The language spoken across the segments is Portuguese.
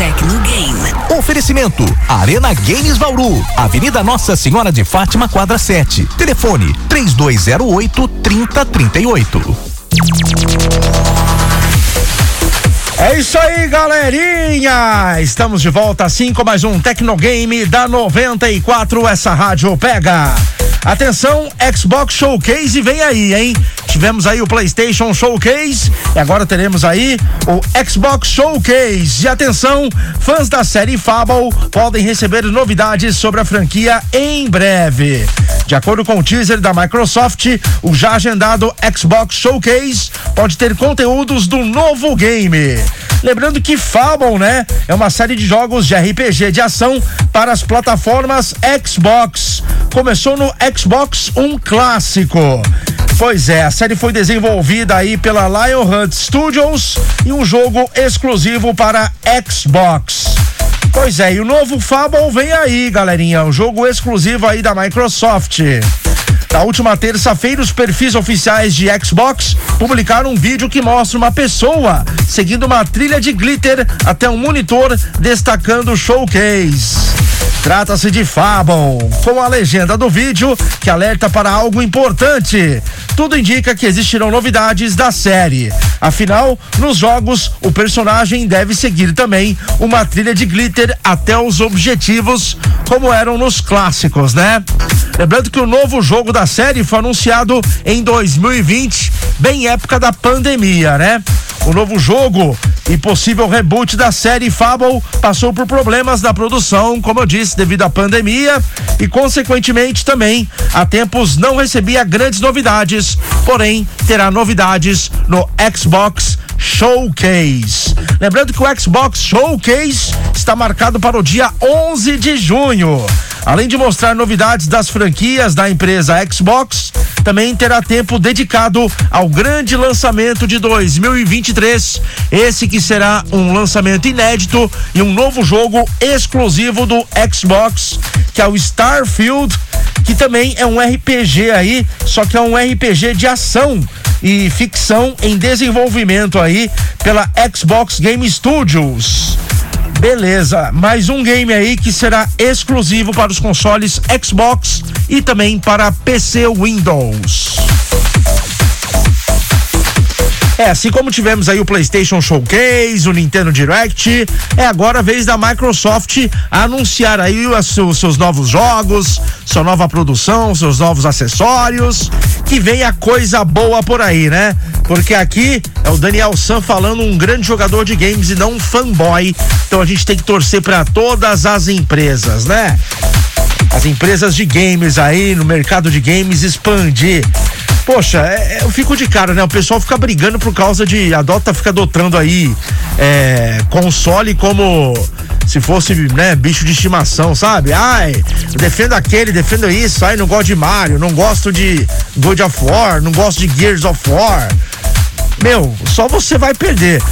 Tecnogame. Oferecimento Arena Games Bauru, Avenida Nossa Senhora de Fátima, quadra 7. Telefone 3208 3038. É isso aí, galerinha! Estamos de volta assim com mais um Tecnogame da 94. Essa rádio pega. Atenção, Xbox Showcase vem aí, hein? Tivemos aí o PlayStation Showcase e agora teremos aí o Xbox Showcase. E atenção, fãs da série Fable podem receber novidades sobre a franquia em breve. De acordo com o teaser da Microsoft, o já agendado Xbox Showcase pode ter conteúdos do novo game. Lembrando que Fable, né, é uma série de jogos de RPG de ação para as plataformas Xbox. Começou no Xbox um clássico. Pois é, a série foi desenvolvida aí pela Lionheart Studios e um jogo exclusivo para Xbox. Pois é, e o novo Fable vem aí, galerinha, um jogo exclusivo aí da Microsoft. Na última terça-feira, os perfis oficiais de Xbox publicaram um vídeo que mostra uma pessoa seguindo uma trilha de glitter até um monitor destacando o showcase. Trata-se de Fable, com a legenda do vídeo que alerta para algo importante. Tudo indica que existirão novidades da série. Afinal, nos jogos, o personagem deve seguir também uma trilha de glitter até os objetivos, como eram nos clássicos, né? Lembrando que o novo jogo da série foi anunciado em 2020, bem época da pandemia, né? O novo jogo e possível reboot da série Fable passou por problemas na produção, como eu disse, devido à pandemia e, consequentemente, também há tempos não recebia grandes novidades, porém terá novidades no Xbox Showcase. Lembrando que o Xbox Showcase está marcado para o dia 11 de junho. Além de mostrar novidades das franquias da empresa Xbox, também terá tempo dedicado ao grande lançamento de 2023. Esse que será um lançamento inédito e um novo jogo exclusivo do Xbox, que é o Starfield, que também é um RPG aí, só que é um RPG de ação e ficção em desenvolvimento aí pela Xbox Game Studios. Beleza, mais um game aí que será exclusivo para os consoles Xbox e também para PC Windows. É, assim como tivemos aí o PlayStation Showcase, o Nintendo Direct, é agora a vez da Microsoft anunciar aí os seus novos jogos, sua nova produção, seus novos acessórios, que vem a coisa boa por aí, né? Porque aqui é o Daniel San falando um grande jogador de games e não um fanboy. Então a gente tem que torcer para todas as empresas, né? As empresas de games aí no mercado de games expandir Poxa, é, é, eu fico de cara, né? O pessoal fica brigando por causa de. A Dota fica adotando aí é, console como se fosse, né, bicho de estimação, sabe? Ai, defendo aquele, defendo isso, ai, não gosto de Mario, não gosto de God of War, não gosto de Gears of War. Meu, só você vai perder.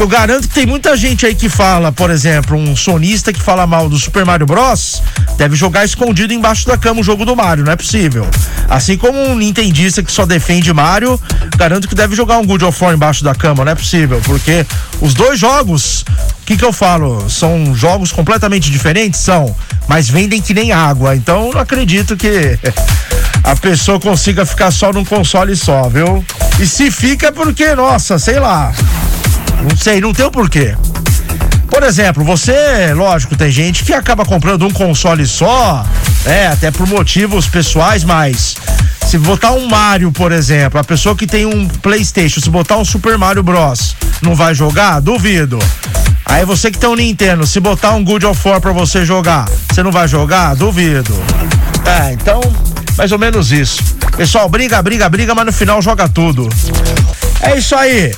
Eu garanto que tem muita gente aí que fala, por exemplo, um sonista que fala mal do Super Mario Bros. deve jogar escondido embaixo da cama o jogo do Mario, não é possível. Assim como um nintendista que só defende Mario, garanto que deve jogar um Good of War embaixo da cama, não é possível, porque os dois jogos, o que que eu falo? São jogos completamente diferentes? São, mas vendem que nem água, então não acredito que a pessoa consiga ficar só num console só, viu? E se fica é porque, nossa, sei lá, não sei, não tem o porquê. Por exemplo, você, lógico, tem gente que acaba comprando um console só, é, até por motivos pessoais, mas se botar um Mario, por exemplo, a pessoa que tem um PlayStation, se botar um Super Mario Bros, não vai jogar? Duvido. Aí você que tem um Nintendo, se botar um Good of War pra você jogar, você não vai jogar? Duvido. É, então, mais ou menos isso. Pessoal, briga, briga, briga, mas no final joga tudo. É isso aí.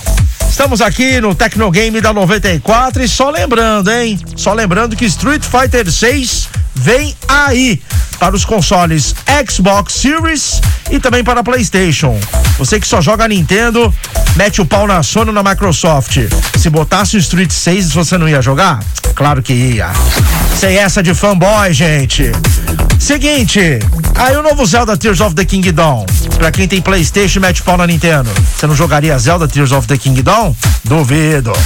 Estamos aqui no Tecnogame da 94 e só lembrando, hein? Só lembrando que Street Fighter 6 vem aí para os consoles Xbox Series e também para PlayStation. Você que só joga Nintendo, mete o pau na Sony na Microsoft. Se botasse o Street 6, você não ia jogar? Claro que ia. Sem essa de fanboy, gente. Seguinte, aí o novo Zelda Tears of the Kingdom. Pra quem tem Playstation, mete pau na Nintendo. Você não jogaria Zelda Tears of the Kingdom? Duvido.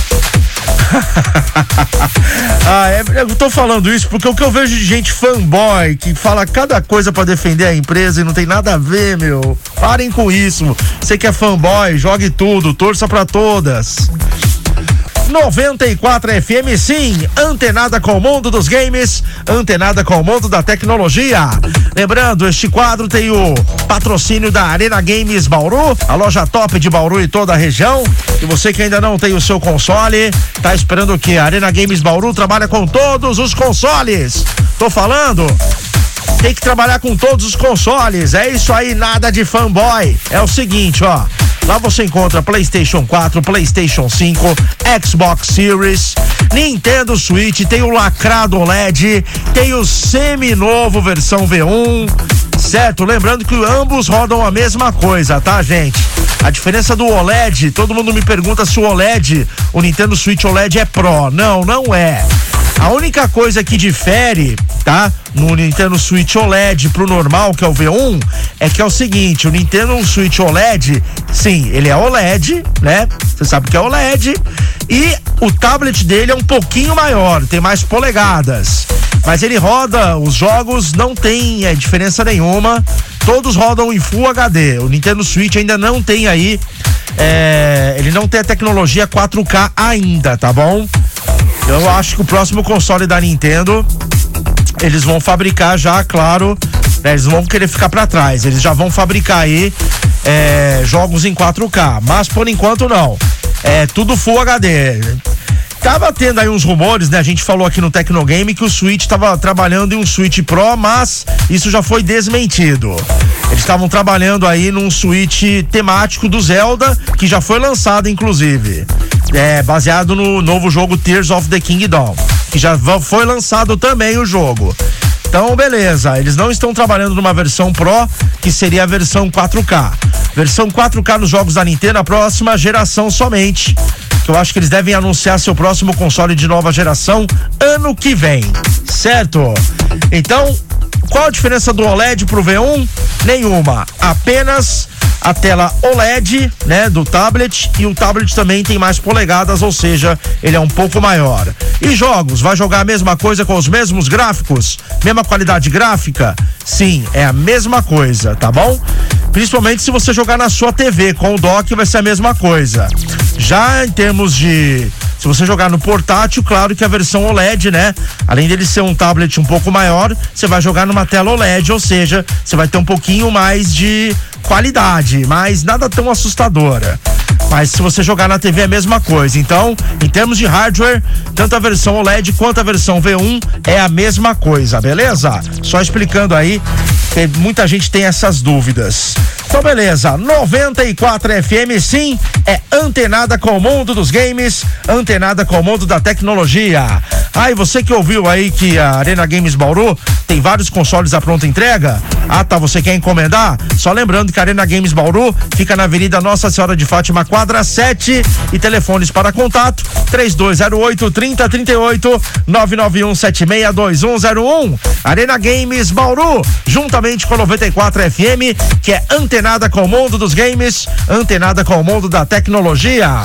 ah, é, eu tô falando isso porque o que eu vejo de gente fanboy que fala cada coisa para defender a empresa e não tem nada a ver, meu. Parem com isso. Você que é fanboy, jogue tudo, torça para todas. 94 FM, sim, antenada com o mundo dos games, antenada com o mundo da tecnologia. Lembrando, este quadro tem o patrocínio da Arena Games Bauru, a loja top de Bauru e toda a região. E você que ainda não tem o seu console, tá esperando que? A Arena Games Bauru trabalha com todos os consoles. Tô falando? Tem que trabalhar com todos os consoles. É isso aí, nada de fanboy. É o seguinte, ó. Lá você encontra PlayStation 4, PlayStation 5, Xbox Series, Nintendo Switch, tem o lacrado OLED, tem o semi-novo versão V1, certo? Lembrando que ambos rodam a mesma coisa, tá, gente? A diferença do OLED, todo mundo me pergunta se o OLED, o Nintendo Switch OLED é Pro. Não, não é. A única coisa que difere, tá? No Nintendo Switch OLED pro normal, que é o V1, é que é o seguinte, o Nintendo Switch OLED, sim, ele é OLED, né? Você sabe que é OLED. E o tablet dele é um pouquinho maior, tem mais polegadas. Mas ele roda, os jogos não tem é, diferença nenhuma. Todos rodam em Full HD. O Nintendo Switch ainda não tem aí. É, ele não tem a tecnologia 4K ainda, tá bom? Eu acho que o próximo console da Nintendo eles vão fabricar já, claro, né, eles vão querer ficar para trás. Eles já vão fabricar aí é, jogos em 4K, mas por enquanto não. É tudo Full HD. Tava tendo aí uns rumores, né? A gente falou aqui no Tecnogame que o Switch estava trabalhando em um Switch Pro, mas isso já foi desmentido. Eles estavam trabalhando aí num Switch temático do Zelda, que já foi lançado, inclusive. É, baseado no novo jogo Tears of the Kingdom, que já foi lançado também o jogo. Então, beleza, eles não estão trabalhando numa versão Pro, que seria a versão 4K. Versão 4K nos jogos da Nintendo, a próxima geração somente que eu acho que eles devem anunciar seu próximo console de nova geração ano que vem, certo? Então, qual a diferença do OLED pro V1? Nenhuma, apenas a tela OLED, né, do tablet e o tablet também tem mais polegadas, ou seja, ele é um pouco maior. E jogos, vai jogar a mesma coisa com os mesmos gráficos? Mesma qualidade gráfica? Sim, é a mesma coisa, tá bom? Principalmente se você jogar na sua TV, com o dock vai ser a mesma coisa. Já em termos de se você jogar no portátil, claro que a versão OLED, né? Além dele ser um tablet um pouco maior, você vai jogar numa tela OLED, ou seja, você vai ter um pouquinho mais de qualidade, mas nada tão assustadora. Mas se você jogar na TV é a mesma coisa. Então, em termos de hardware, tanto a versão OLED quanto a versão V1 é a mesma coisa, beleza? Só explicando aí, muita gente tem essas dúvidas. Então, beleza. 94 FM, sim, é antenada com o mundo dos games, antenada com o mundo da tecnologia. Ah, e você que ouviu aí que a Arena Games Bauru tem vários consoles à pronta entrega? Ah, tá. Você quer encomendar? Só lembrando que a Arena Games Bauru fica na Avenida Nossa Senhora de Fátima, quadra 7. E telefones para contato: 3208 3038 991 762101. Arena Games Bauru, juntamente com 94 FM, que é antenada com o mundo dos games, antenada com o mundo da tecnologia.